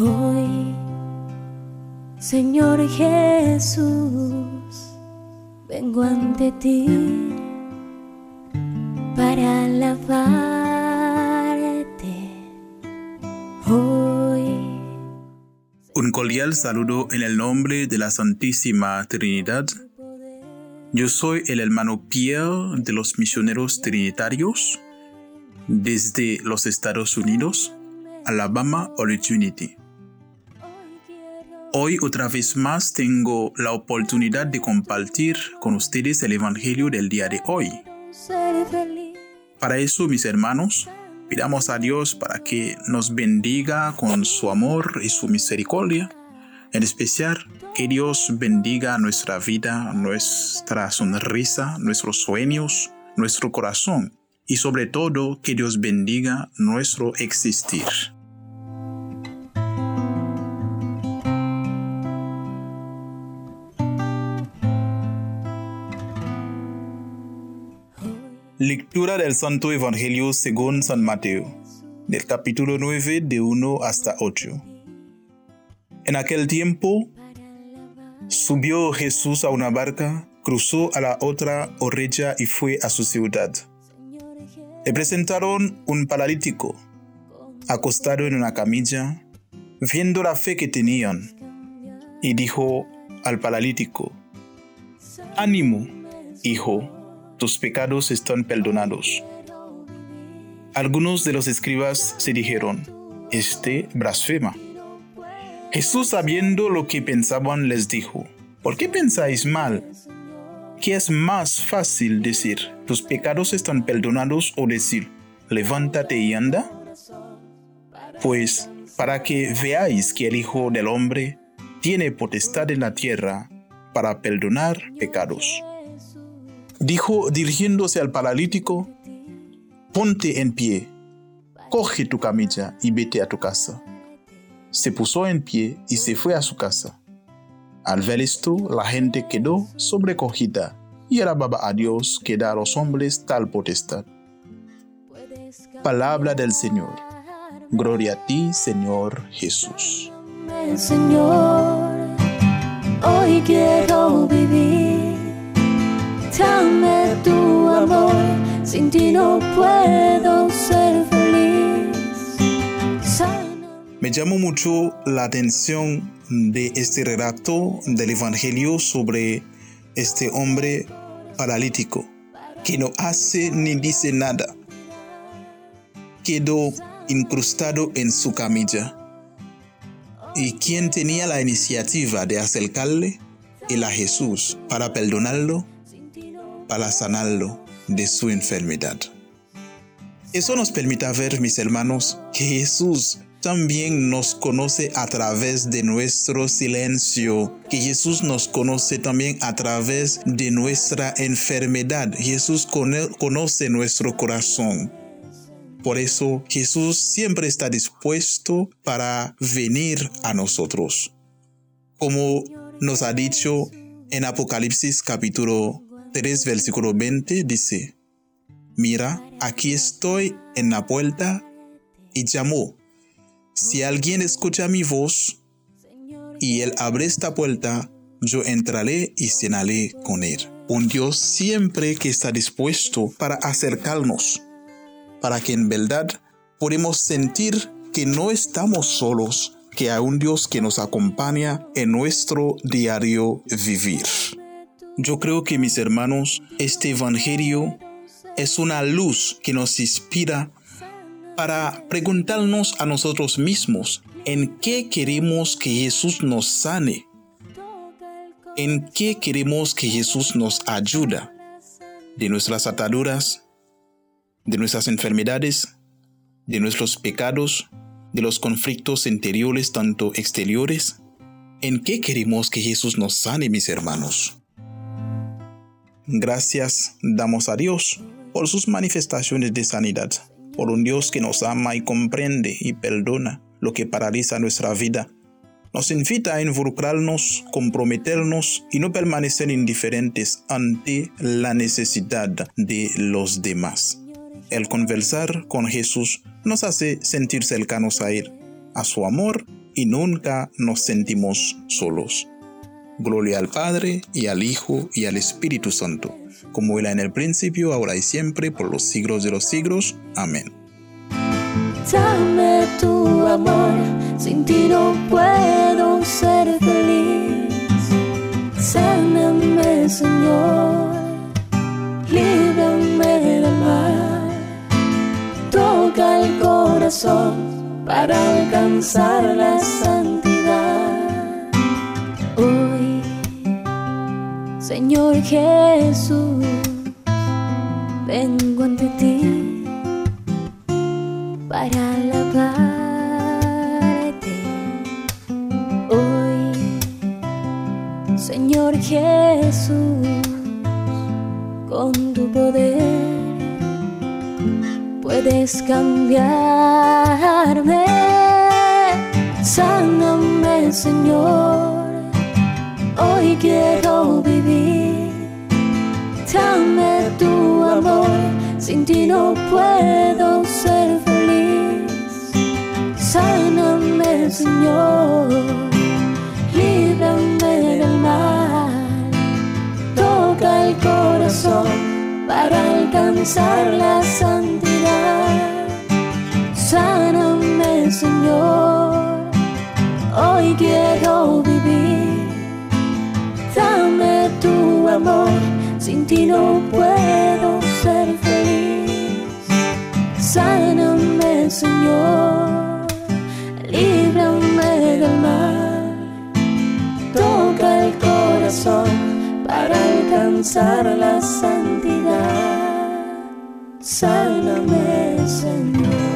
Hoy, Señor Jesús, vengo ante ti para alabarte. Hoy, Un cordial saludo en el nombre de la Santísima Trinidad. Yo soy el hermano Pierre de los misioneros trinitarios desde los Estados Unidos, Alabama Opportunity. Hoy otra vez más tengo la oportunidad de compartir con ustedes el Evangelio del día de hoy. Para eso, mis hermanos, pidamos a Dios para que nos bendiga con su amor y su misericordia. En especial, que Dios bendiga nuestra vida, nuestra sonrisa, nuestros sueños, nuestro corazón y sobre todo que Dios bendiga nuestro existir. Lectura del Santo Evangelio según San Mateo, del capítulo 9 de 1 hasta 8. En aquel tiempo, subió Jesús a una barca, cruzó a la otra orilla y fue a su ciudad. Le presentaron un paralítico, acostado en una camilla, viendo la fe que tenían, y dijo al paralítico, Ánimo, hijo, tus pecados están perdonados. Algunos de los escribas se dijeron, Este blasfema. Jesús, sabiendo lo que pensaban, les dijo, ¿por qué pensáis mal? ¿Qué es más fácil decir, tus pecados están perdonados o decir, levántate y anda? Pues para que veáis que el Hijo del Hombre tiene potestad en la tierra para perdonar pecados. Dijo dirigiéndose al paralítico, ponte en pie, coge tu camilla y vete a tu casa. Se puso en pie y se fue a su casa. Al ver esto, la gente quedó sobrecogida y alababa a Dios que da a los hombres tal potestad. Palabra del Señor. Gloria a ti, Señor Jesús. Señor, hoy quiero vivir. Dame tu amor, sin ti no puedo ser feliz. Me llamó mucho la atención de este relato del Evangelio sobre este hombre paralítico que no hace ni dice nada. Quedó incrustado en su camilla. ¿Y quién tenía la iniciativa de acercarle? Él a Jesús para perdonarlo, para sanarlo de su enfermedad. Eso nos permite ver, mis hermanos, que Jesús también nos conoce a través de nuestro silencio, que Jesús nos conoce también a través de nuestra enfermedad. Jesús cono- conoce nuestro corazón. Por eso Jesús siempre está dispuesto para venir a nosotros. Como nos ha dicho en Apocalipsis capítulo 3 versículo 20, dice, Mira, aquí estoy en la puerta y llamo. Si alguien escucha mi voz y él abre esta puerta, yo entraré y cenaré con él. Un Dios siempre que está dispuesto para acercarnos, para que en verdad podemos sentir que no estamos solos, que hay un Dios que nos acompaña en nuestro diario vivir. Yo creo que mis hermanos, este Evangelio es una luz que nos inspira para preguntarnos a nosotros mismos en qué queremos que Jesús nos sane, en qué queremos que Jesús nos ayuda, de nuestras ataduras, de nuestras enfermedades, de nuestros pecados, de los conflictos interiores tanto exteriores, en qué queremos que Jesús nos sane, mis hermanos. Gracias damos a Dios por sus manifestaciones de sanidad, por un Dios que nos ama y comprende y perdona lo que paraliza nuestra vida. Nos invita a involucrarnos, comprometernos y no permanecer indiferentes ante la necesidad de los demás. El conversar con Jesús nos hace sentir cercanos a Él, a su amor y nunca nos sentimos solos. Gloria al Padre, y al Hijo, y al Espíritu Santo, como era en el principio, ahora y siempre, por los siglos de los siglos. Amén. Dame tu amor, sin ti no puedo ser feliz. Sáname, Señor, líbrame del mal. Toca el corazón para alcanzar la santidad. Hoy, Señor Jesús, vengo ante ti para alabarte. Hoy, Señor Jesús, con tu poder puedes cambiarme, sáname, Señor, hoy quiero vivir, dame tu amor, sin ti no puedo ser Sáname, Señor, líbrame del mal. Toca el corazón para alcanzar la santidad. Sáname, Señor, hoy quiero vivir. Ti no puedo ser feliz. Sáname, Señor líbrame del mal. Toca el corazón para alcanzar la santidad. Sáname, Señor.